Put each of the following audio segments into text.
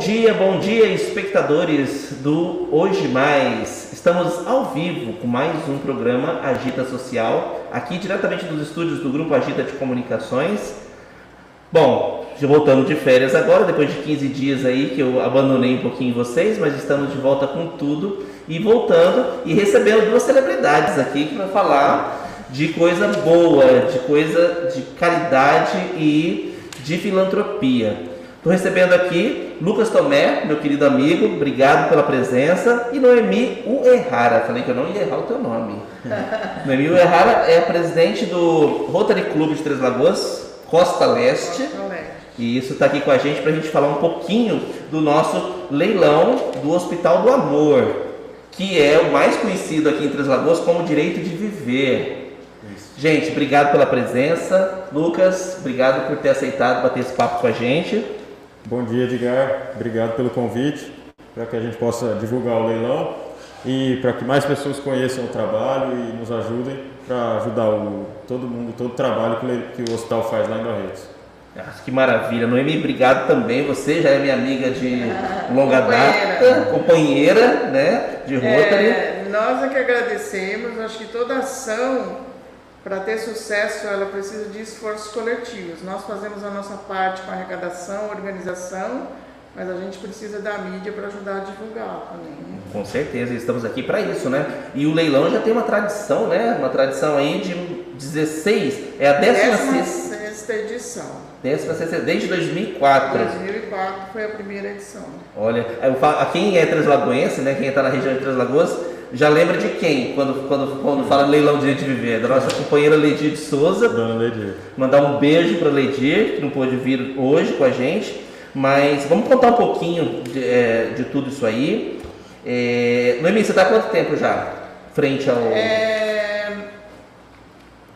Bom dia, bom dia, espectadores do Hoje Mais. Estamos ao vivo com mais um programa Agita Social, aqui diretamente dos estúdios do Grupo Agita de Comunicações. Bom, voltando de férias agora, depois de 15 dias aí que eu abandonei um pouquinho vocês, mas estamos de volta com tudo e voltando e recebendo duas celebridades aqui que vai falar de coisa boa, de coisa de caridade e de filantropia. Estou recebendo aqui Lucas Tomé, meu querido amigo, obrigado pela presença, e Noemi Uerrara, falei que eu não ia errar o teu nome. Noemi Uerrara é presidente do Rotary Clube de Três Lagoas, Costa Leste. Costa Leste. E isso está aqui com a gente para a gente falar um pouquinho do nosso leilão do Hospital do Amor, que é o mais conhecido aqui em Três Lagoas como Direito de Viver. Gente, obrigado pela presença. Lucas, obrigado por ter aceitado bater esse papo com a gente. Bom dia, Edgar. Obrigado pelo convite, para que a gente possa divulgar o leilão e para que mais pessoas conheçam o trabalho e nos ajudem para ajudar o, todo mundo, todo o trabalho que o, que o hospital faz lá em Barretos. Que maravilha. Noemi, obrigado também. Você já é minha amiga de longa data, companheira né, de Rotary. É, nós é que agradecemos. Acho que toda ação, para ter sucesso, ela precisa de esforços coletivos. Nós fazemos a nossa parte com arrecadação, organização, mas a gente precisa da mídia para ajudar a divulgar também. né? Com certeza, estamos aqui para isso, né? E o leilão já tem uma tradição, né? Uma tradição aí de 16, é a 16 sexta edição. 16 desde 2004. 2004 foi a primeira edição. Olha, eu falo, a quem é translagoense, né? Quem está na região de Três Lagoas, já lembra de quem quando, quando, quando fala leilão de direito de viver? Da nossa companheira Leidir de Souza. Dona Ledir. Mandar um beijo para Leidir, que não pôde vir hoje com a gente. Mas vamos contar um pouquinho de, é, de tudo isso aí. É, Noemi, você está há quanto tempo já frente ao. É,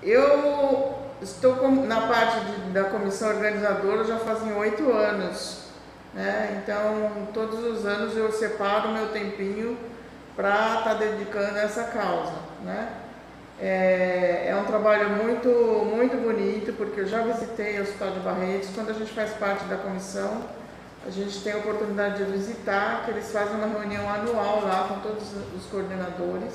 eu estou com- na parte de- da comissão organizadora já fazem oito anos. Né? Então, todos os anos eu separo meu tempinho para estar dedicando a essa causa. Né? É, é um trabalho muito, muito bonito, porque eu já visitei o Hospital de Barretos. Quando a gente faz parte da comissão, a gente tem a oportunidade de visitar, que eles fazem uma reunião anual lá com todos os coordenadores.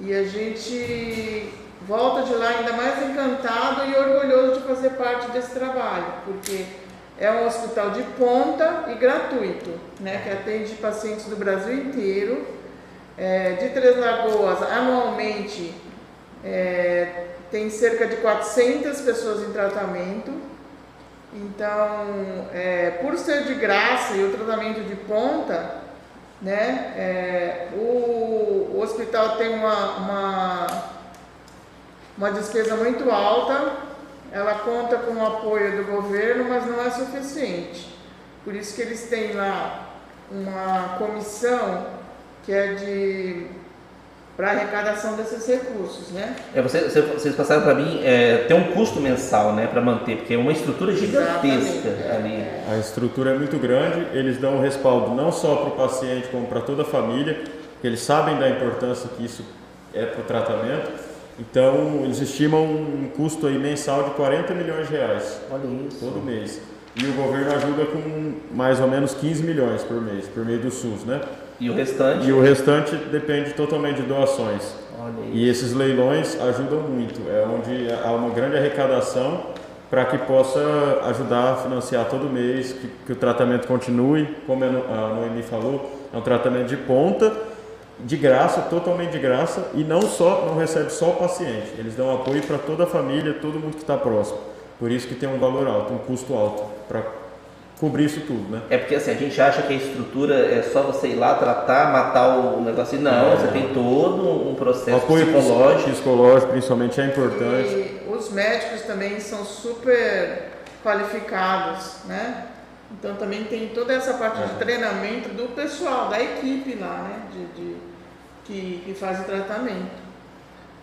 E a gente volta de lá ainda mais encantado e orgulhoso de fazer parte desse trabalho, porque é um hospital de ponta e gratuito, né, que atende pacientes do Brasil inteiro. É, de Três Lagoas, anualmente, é, tem cerca de 400 pessoas em tratamento. Então, é, por ser de graça e o tratamento de ponta, né, é, o, o hospital tem uma, uma, uma despesa muito alta, ela conta com o apoio do governo, mas não é suficiente. Por isso que eles têm lá uma comissão que é de para arrecadação desses recursos, né? É, você- você- vocês passaram para mim, é, tem um custo mensal né, para manter, porque é uma estrutura gigantesca Exatamente. ali. A estrutura é muito grande, eles dão um respaldo não só para o paciente, como para toda a família, porque eles sabem da importância que isso é para o tratamento. Então, eles estimam um custo aí mensal de 40 milhões de reais Olha isso. todo mês. E o governo ajuda com mais ou menos 15 milhões por mês, por meio do SUS, né? E o restante? E o restante depende totalmente de doações. E esses leilões ajudam muito, é onde há uma grande arrecadação para que possa ajudar a financiar todo mês, que, que o tratamento continue, como No- a Noemi falou, é um tratamento de ponta, de graça, totalmente de graça, e não só não recebe só o paciente, eles dão apoio para toda a família, todo mundo que está próximo. Por isso que tem um valor alto, um custo alto, para cobrir isso tudo, né? É porque assim, a gente acha que a estrutura é só você ir lá, tratar, matar o negócio. Não, você tem todo um O processo apoio psicológico. psicológico, principalmente, é importante. E os médicos também são super qualificados, né? Então também tem toda essa parte de treinamento do pessoal, da equipe lá, né? De, de- que, que faz o tratamento.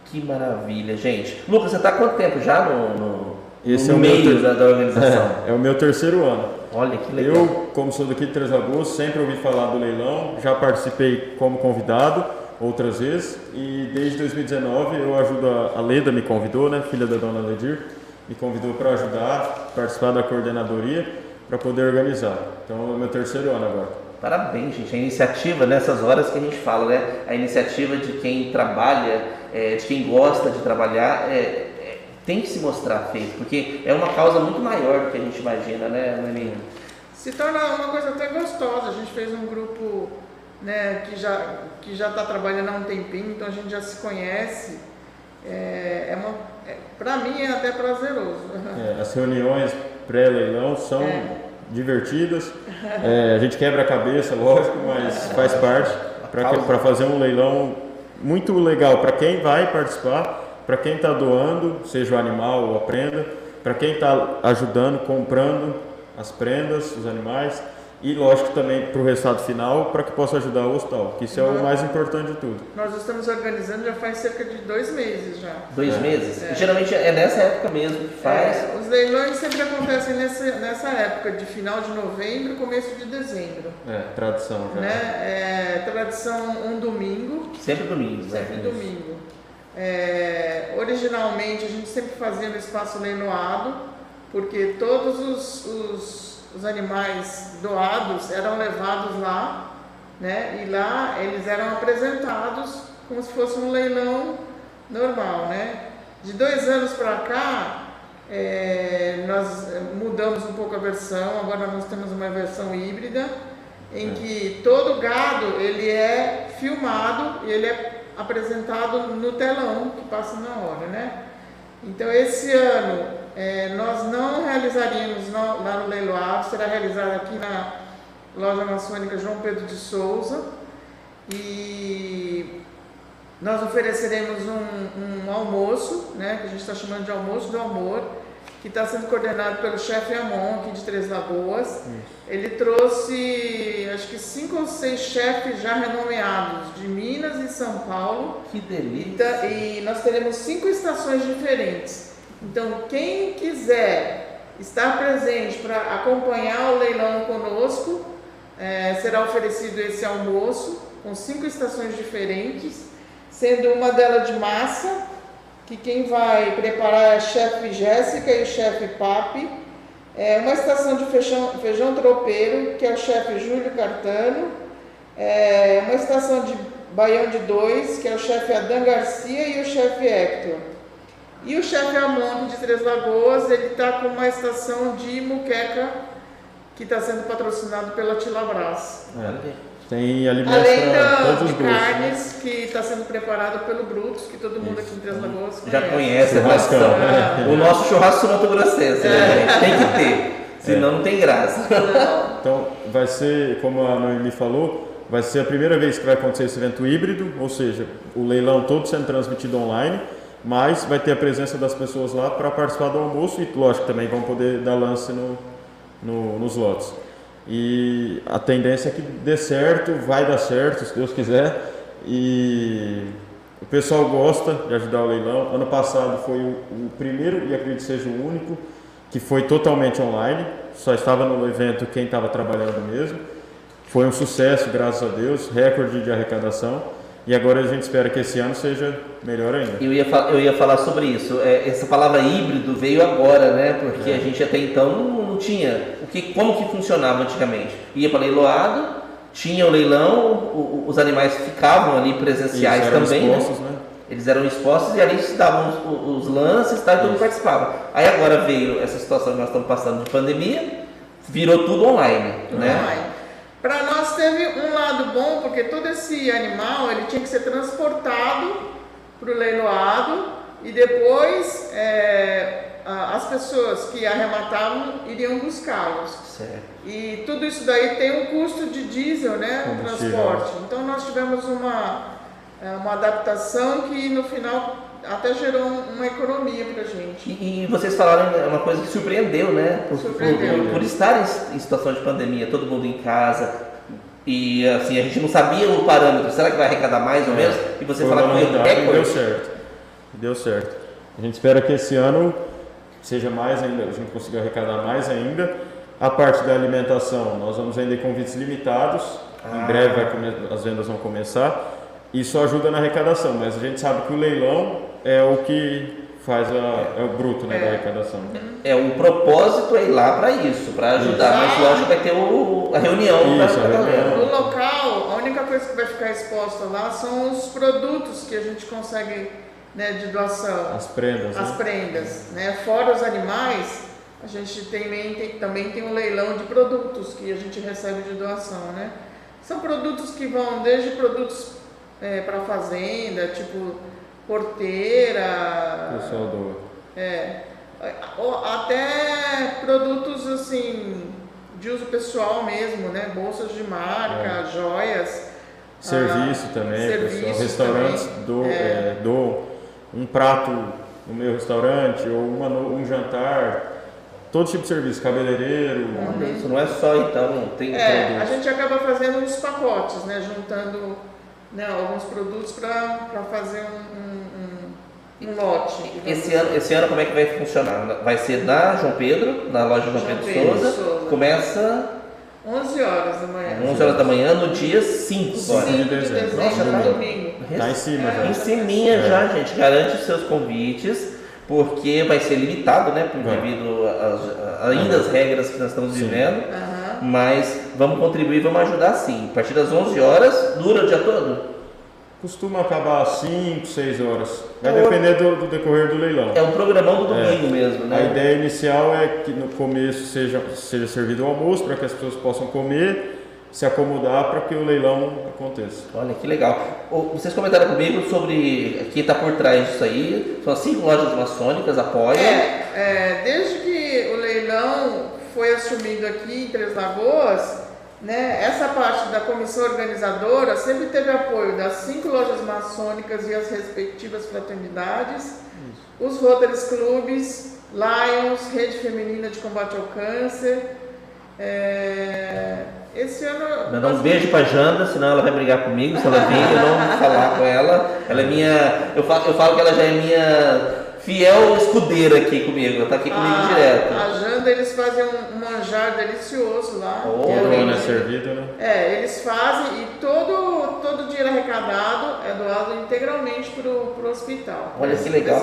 Que maravilha, gente. Lucas, você está há quanto tempo já no, no, Esse no é o meu meio ter- da, da organização? É, é o meu terceiro ano. Olha que legal. Eu, como sou daqui de Três Lagoas, sempre ouvi falar do leilão, já participei como convidado outras vezes e desde 2019 eu ajudo a, a Leda me convidou, né, filha da dona Ledir, me convidou para ajudar, participar da coordenadoria para poder organizar. Então é o meu terceiro ano agora. Parabéns, gente. A iniciativa, nessas horas que a gente fala, né? A iniciativa de quem trabalha, é, de quem gosta de trabalhar, é, é, tem que se mostrar feito, porque é uma causa muito maior do que a gente imagina, né, Nelly? Se torna uma coisa até gostosa. A gente fez um grupo né, que já que já está trabalhando há um tempinho, então a gente já se conhece. É, é uma, é, para mim é até prazeroso. É, as reuniões pré-leilão são É. divertidas. É, a gente quebra a cabeça, lógico, mas faz parte para fazer um leilão muito legal para quem vai participar, para quem está doando, seja o animal ou a prenda, para quem está ajudando, comprando as prendas, os animais e, lógico, também para o resultado final, para que possa ajudar o hospital, que isso é o mais importante de tudo. Nós estamos organizando já faz cerca de dois meses já. Dois É. meses? É. Geralmente é nessa época mesmo que faz. É, os leilões sempre acontecem nessa, nessa época, de final de novembro, começo de dezembro. É, tradição já. Né? É, tradição um domingo, Sempre domingo, né? sempre domingo. É, originalmente a gente sempre fazia no espaço leiloado, porque todos os, os, os animais doados eram levados lá, né? E lá eles eram apresentados como se fosse um leilão normal, né? De dois anos para cá, é, nós mudamos um pouco a versão, agora nós temos uma versão híbrida, em É. que todo gado ele é filmado e ele é apresentado no telão que passa na hora, né? Então esse ano é, nós não realizaríamos lá no leiloado, será realizado aqui na loja maçônica João Pedro de Souza e nós ofereceremos um, um almoço, né, que a gente está chamando de almoço do amor, que está sendo coordenado pelo chefe Amon aqui de Três Lagoas. Ele trouxe acho que cinco ou seis chefes já renomeados de Minas e São Paulo Que delícia. então, e nós teremos cinco estações diferentes. Então, quem quiser estar presente para acompanhar o leilão conosco, eh, será oferecido esse almoço com cinco estações diferentes, sendo uma delas de massa, que quem vai preparar é a chefe Jéssica e o chefe Papi. É uma estação de feijão, feijão tropeiro, que é o chefe Júlio Cartano. É uma estação de baião de dois, que é o chefe Adan Garcia e o chefe Hector. E o chefe Amon de Três Lagoas, ele está com uma estação de muqueca que está sendo patrocinado pela Tilabras. É. Tem alimentos para todos os de gostos. né? carnes que está sendo preparado pelo Brutus, que todo mundo aqui em Três Lagoas Já conhece a Churrascão, tradição. né? O nosso churrasco mato grossense, né? gente? Tem que ter. Senão não tem graça. Então, vai ser, como a Noemi falou, vai ser a primeira vez que vai acontecer esse evento híbrido, ou seja, o leilão todo sendo transmitido online, mas vai ter a presença das pessoas lá para participar do almoço e, lógico, também vão poder dar lance no, no- nos lotes. E a tendência é que dê certo, vai dar certo, se Deus quiser. E o pessoal gosta de ajudar o leilão. Ano passado foi o, o primeiro e acredito que seja o único que foi totalmente online. Só estava no evento quem estava trabalhando mesmo. Foi um sucesso, graças a Deus, recorde de arrecadação. E agora a gente espera que esse ano seja melhor ainda. Eu ia, eu ia falar sobre isso. É, essa palavra híbrido veio agora, né? Porque É. a gente até então tinha. O que, como que funcionava antigamente? Ia para leiloado, tinha o leilão, o- o- os animais ficavam ali presenciais Eles eram também, né? expostos, né? Eles eram expostos e ali se davam os, os lances tá, e todo mundo participava. Aí agora veio essa situação que nós estamos passando de pandemia, virou tudo online, né? Para nós teve um lado bom, porque todo esse animal ele tinha que ser transportado para o leiloado e depois é, as pessoas que arrematavam iriam buscá-los. E tudo isso daí tem um custo de diesel, né? O transporte. Então nós tivemos uma, é, uma adaptação que no final até gerou um- uma economia para gente. E, e vocês falaram é uma coisa que surpreendeu, né? Por, Surpreendeu. por- por estar em, situação de pandemia, todo mundo em casa. E assim, a gente não sabia o parâmetro, será que vai arrecadar mais ou É. menos? E você Foi fala uma que foi e deu certo. Deu certo. A gente espera que esse ano seja mais ainda, a gente consiga arrecadar mais ainda. A parte da alimentação, nós vamos vender convites limitados. Ah. Em breve vai as vendas vão começar. Isso ajuda na arrecadação, mas a gente sabe que o leilão é o que faz a, é o bruto né, da É. arrecadação. É, o propósito é ir lá para isso, para ajudar, Isso. mas lógico vai ter o, a reunião Isso, a galera. reunião. No local, a única coisa que vai ficar exposta lá são os produtos que a gente consegue né, de doação, As prendas, as né? prendas. Né? Fora os animais, a gente também tem, também tem um leilão de produtos que a gente recebe de doação. Né? São produtos que vão desde produtos para fazenda, tipo porteira, pessoal doa. é, até produtos assim de uso pessoal mesmo, né? Bolsas de marca, joias. Serviço ah, também, pessoal. serviços Restaurantes também. do, É. é, doam um prato no meu restaurante ou uma um jantar. Todo tipo de serviço, cabeleireiro. Olha, Isso não é só então, tem É, a gente acaba fazendo uns pacotes, né? Juntando né, alguns produtos para fazer um, um, um, um lote. Esse ano, esse ano como é que vai funcionar? Vai ser na João Pedro, na loja João João Pedro, Pedro Souza. Souza. Começa 11 horas da manhã. 11 horas da manhã no dia 5 agora. 5 de de dezembro. Nossa, tá- domingo. Tá em cima Em já. ciminha É. já, gente. Garante os seus convites, porque vai ser limitado, né? Por devido às- a- ainda as regras que nós estamos Sim. vivendo. Aham. Mas vamos contribuir, vamos ajudar sim. A partir das 11 horas, dura o dia todo? Costuma acabar às 5, 6 horas. Vai Então, depender do, do decorrer do leilão. É um programão do É. domingo mesmo, A né? ideia inicial é que no começo seja, seja servido o almoço para que as pessoas possam comer, se acomodar para que o leilão aconteça. Olha que legal. Vocês comentaram comigo sobre quem está por trás disso aí. São as cinco lojas maçônicas, apoiam. É, é, desde que o leilão foi assumido aqui em Três Lagoas, né, essa parte da comissão organizadora sempre teve apoio das cinco lojas maçônicas e as respectivas fraternidades, os Rotaries Clubes, Lions, Rede Feminina de Combate ao Câncer. é, esse ano. Mandar um beijo pra Janda, senão ela vai brigar comigo se ela vir, eu não vou falar com ela. Ela é minha. Eu falo, eu falo que ela já é minha fiel escudeira aqui comigo, ela tá aqui comigo a, direto. A Janda, eles fazem um, um manjar delicioso lá. Oh, Todo Realmente. ano é servido, né? É, eles fazem e todo, todo o dinheiro arrecadado é doado integralmente para o hospital. Olha que legal.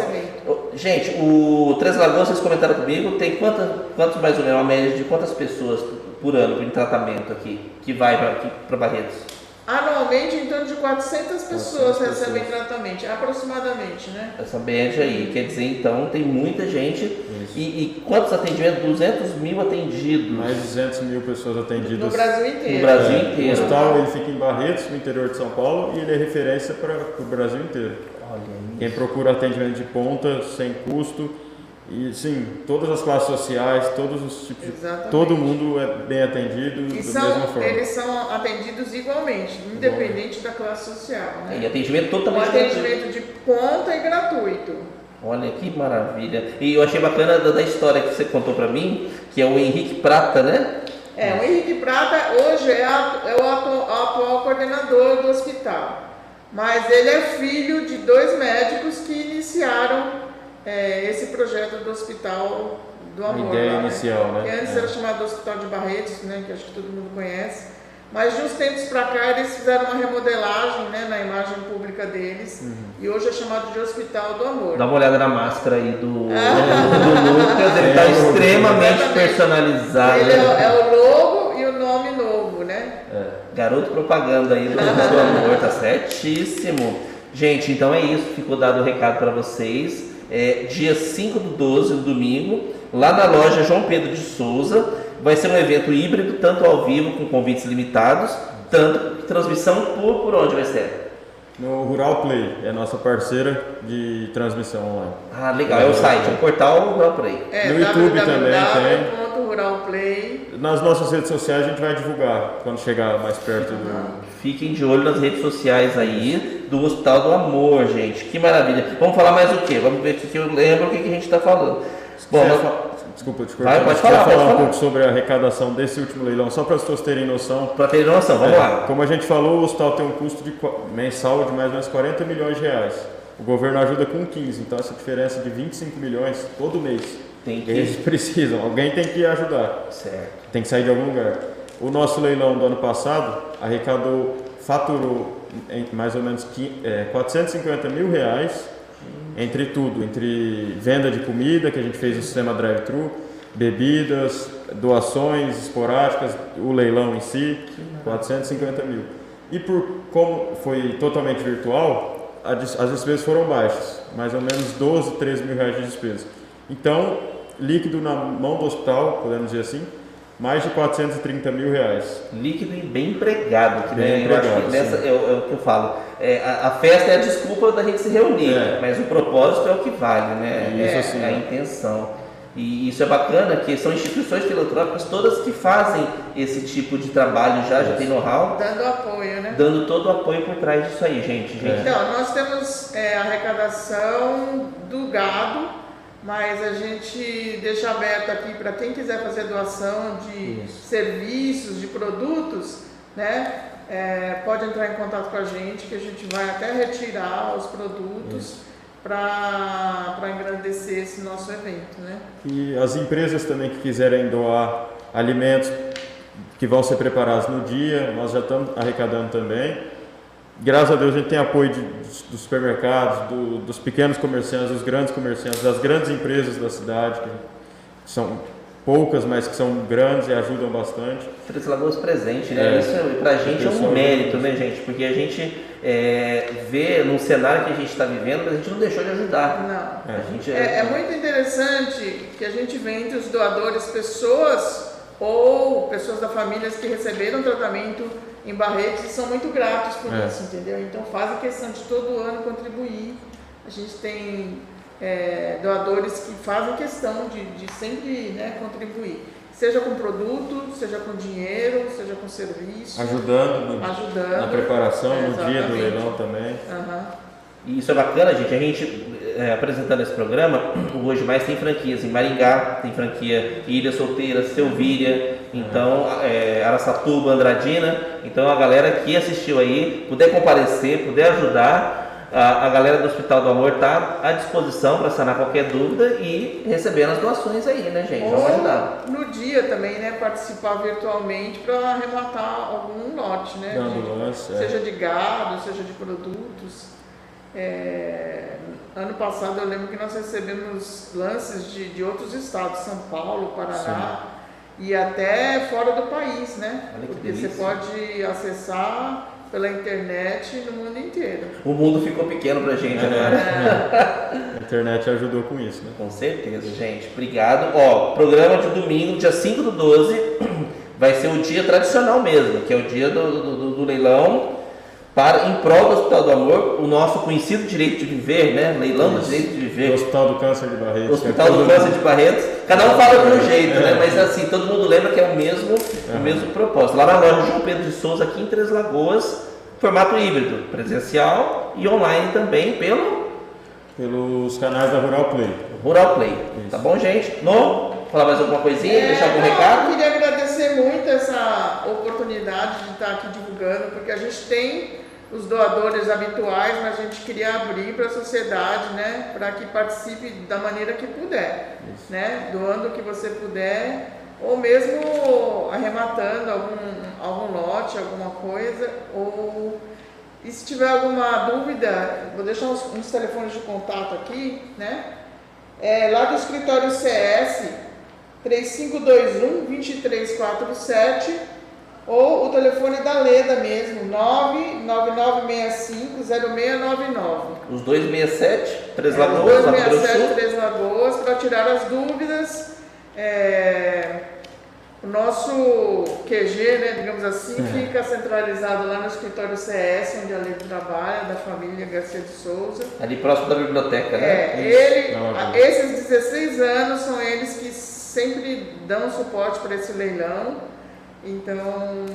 Gente, o Três Lagoas, vocês comentaram comigo, tem quantas, quantos mais ou menos, uma média de quantas pessoas por ano em tratamento aqui, que vai para Barretos? Anualmente, em torno de 400 pessoas 400 recebem pessoas. tratamento, aproximadamente, né? Essa média aí, quer dizer, então, tem muita gente. E, e quantos atendimentos? 200 mil atendidos. Mais de 200 mil pessoas atendidas. No Brasil No inteiro. Brasil É, inteiro. O hospital ele fica em Barretos, no interior de São Paulo, e ele é referência para o Brasil inteiro. Olha aí. Quem procura atendimento de ponta, sem custo, e sim, todas as classes sociais, todos os tipos de. Exatamente. Todo mundo é bem atendido E da mesma são, forma. eles são atendidos igualmente, independente da classe social. Né? E atendimento totalmente gratuito. atendimento de ponta e gratuito. Olha que maravilha. E eu achei bacana da, da história que você contou pra mim, que é o Henrique Prata, né? É, o Henrique Prata hoje é, a- é o atu- atual coordenador do hospital, mas ele é filho de dois médicos que iniciaram é, esse projeto do Hospital do A Amor. ideia lá, né? inicial, né? Que antes É. era chamado Hospital de Barretos, né, que acho que todo mundo conhece. Mas de uns tempos para cá eles fizeram uma remodelagem né, na imagem pública deles Uhum. e hoje é chamado de Hospital do Amor. Dá uma olhada na máscara aí do, do Lucas, ele tá É, extremamente exatamente. personalizado. Ele é, o- é o logo e o nome novo, né? É, garoto propaganda aí do, do amor, tá certíssimo. Gente, então é isso, ficou dado o recado para vocês. É, dia 5 do 12, no domingo, lá na loja João Pedro de Souza, vai ser um evento híbrido, tanto ao vivo com convites limitados, tanto transmissão por, por onde vai ser? No Rural Play, é a nossa parceira de transmissão online. Ah, legal, é o site, é o portal Rural Play. É, No YouTube também www.ruralplay. Nas nossas redes sociais a gente vai divulgar quando chegar mais perto do. Fiquem de olho nas redes sociais aí do Hospital do Amor, gente. Que maravilha. Vamos falar mais o quê? Vamos ver que eu lembro o que que a gente está falando. Bom, nós- fa- Desculpa, te Vai, cortar. pode Quer falar, pode falar um falar. pouco sobre a arrecadação desse último leilão, só para as pessoas terem noção. para ter noção, vamos É, lá. Como a gente falou, o hospital tem um custo de mensal de mais ou menos 40 milhões de reais. O governo ajuda com 15, então essa diferença de 25 milhões todo mês. Tem que- Eles precisam, alguém tem que ajudar, Certo. tem que sair de algum lugar. O nosso leilão do ano passado arrecadou, faturou em mais ou menos qui- é, 450 mil reais Entre tudo, entre venda de comida, que a gente fez no sistema drive-thru, bebidas, doações esporádicas, o leilão em si, 450 mil. E por como foi totalmente virtual, as despesas foram baixas, mais ou menos 12, 13 mil reais de despesa. Então, líquido na mão do hospital, podemos dizer assim, mais de 430 mil reais. Líquido e bem empregado, que bem né, empregado, eu acho que nessa, é, é, o que eu falo. É, a, a, festa é a desculpa da gente se reunir, é. mas o propósito é o que vale, né? Isso, é, assim, a intenção. E isso é bacana, que são instituições filantrópicas todas que fazem esse tipo de trabalho já, já tem know-how. Dando apoio, né? Dando todo o apoio por trás disso aí, gente. gente. Então, nós temos é, arrecadação do gado, mas a gente deixa aberto aqui para quem quiser fazer doação de isso. serviços, de produtos, né? É, pode entrar em contato com a gente que a gente vai até retirar os produtos. Para engrandecer esse nosso evento. Né? E as empresas também que quiserem doar alimentos que vão ser preparados no dia, nós já estamos arrecadando também. Graças a Deus a gente tem apoio de, dos supermercados, do, dos pequenos comerciantes, dos grandes comerciantes, das grandes empresas da cidade, que são poucas, mas que são grandes e ajudam bastante. Três Lagoas presente, né? É, Isso pra gente é um mérito, né, gente? Porque a gente é, vê no cenário que a gente está vivendo, mas a gente não deixou de ajudar. Não. É. A gente é, é muito interessante que a gente vê entre os doadores pessoas ou pessoas da família que receberam tratamento em Barretos e são muito gratos por é. isso, entendeu? Então fazem questão de todo ano contribuir. A gente tem é, doadores que fazem questão de, de sempre né, contribuir. Seja com produto, seja com dinheiro, seja com serviço. Ajudando, no, ajudando na preparação, é, no dia do leilão também. Uhum. E isso é bacana, gente. A gente, é, apresentando esse programa, o Hoje Mais tem franquias em Maringá, tem franquia Ilha Solteira, Selvíria, então, é, Araçatuba, Andradina. Então, a galera que assistiu aí, puder comparecer, puder ajudar, a, a galera do Hospital do Amor está à disposição para sanar qualquer dúvida e recebendo as doações aí, né, gente? Vamos ajudar. No dia também, né, participar virtualmente para arrematar algum lote, né? Não, de, é. Seja de gado, seja de produtos. É, ano passado eu lembro que nós recebemos lances de, de outros estados, São Paulo, Paraná Sim. E até fora do país, né? Porque você pode acessar pela internet no mundo inteiro. O mundo ficou pequeno pra gente, né? É. A internet ajudou com isso, né? Com certeza, gente. Obrigado. Ó, programa de domingo, dia 5 do 12, vai ser o dia tradicional mesmo, que é o dia do, do, do leilão para, em prol do Hospital do Amor, o nosso conhecido direito de viver, né? Leilão do direito de viver. O Hospital do Câncer de Barretos. Hospital do Câncer de Barretos. Cada um fala de um jeito, né? é. né? Mas assim, todo mundo lembra que é o mesmo, o mesmo propósito. Lá na loja João Pedro de Souza, aqui em Três Lagoas, formato híbrido, presencial e online também pelo pelos canais da Rural Play. Rural Play. Isso. Tá bom, gente? No, falar mais alguma coisinha, é, deixar algum não, recado? Eu queria agradecer muito essa oportunidade de estar aqui divulgando, porque a gente tem os doadores habituais, mas a gente queria abrir para a sociedade, né, para que participe da maneira que puder, Isso. né, doando o que você puder, ou mesmo arrematando algum, algum lote, alguma coisa, ou e se tiver alguma dúvida, vou deixar uns, uns telefones de contato aqui, né, é, lá do escritório CS 3521 2347 ou o telefone da Leda mesmo, 999650699. Os 267, Três Lagoas, é, 267, Três Lagoas, para tirar as dúvidas. É, o nosso QG, né, digamos assim, é. fica centralizado lá no escritório CS, onde a Leda trabalha, da família Garcia de Souza. Ali próximo da biblioteca, né? É, ele, esses 16 anos são eles que sempre dão suporte para esse leilão. Então,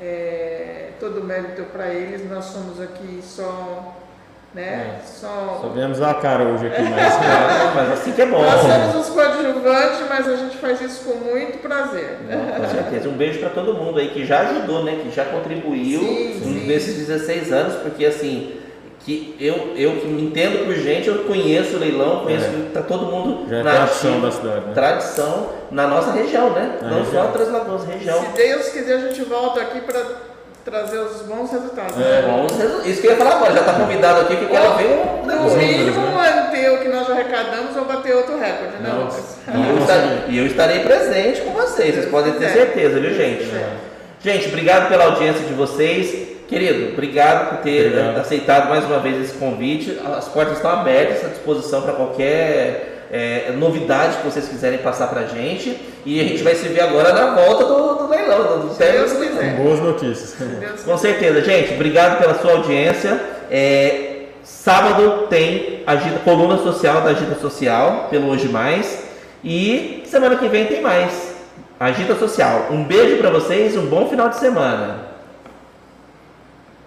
é, todo mérito para eles, nós somos aqui só. Né? É, só... só viemos a cara hoje aqui, mas, mas assim que é bom. Nós somos os coadjuvantes, mas a gente faz isso com muito prazer. Não, com certeza. Um beijo para todo mundo aí que já ajudou, né? que já contribuiu sim, sim. nesses 16 anos, porque assim que eu, eu que me entendo por gente, eu conheço o leilão, conheço, é. tá todo mundo Já é na tradição da cidade, né? Tradição na nossa região, né? Na Não região. só Três Lagoas, região. Se Deus quiser, a gente volta aqui para trazer os bons resultados. É, bons resu- Isso que eu ia falar agora, já está convidado aqui que eu quero ver um No mínimo, manter o que nós arrecadamos ou bater outro recorde, né, Não, Lucas? E eu, estarei, e eu estarei presente com vocês, vocês podem ter É. certeza, viu, gente? É. Gente, obrigado pela audiência de vocês. Querido, obrigado por ter Obrigado. aceitado mais uma vez esse convite. As portas estão abertas à disposição para qualquer eh, novidade que vocês quiserem passar para a gente. E a gente vai se ver agora na volta do, do leilão, do, Se quiser. Boas notícias. Com certeza, gente. Obrigado pela sua audiência. É, sábado tem agita, coluna social da Agita Social, pelo Hoje Mais. E semana que vem tem mais. Agita Social. Um beijo para vocês, um bom final de semana.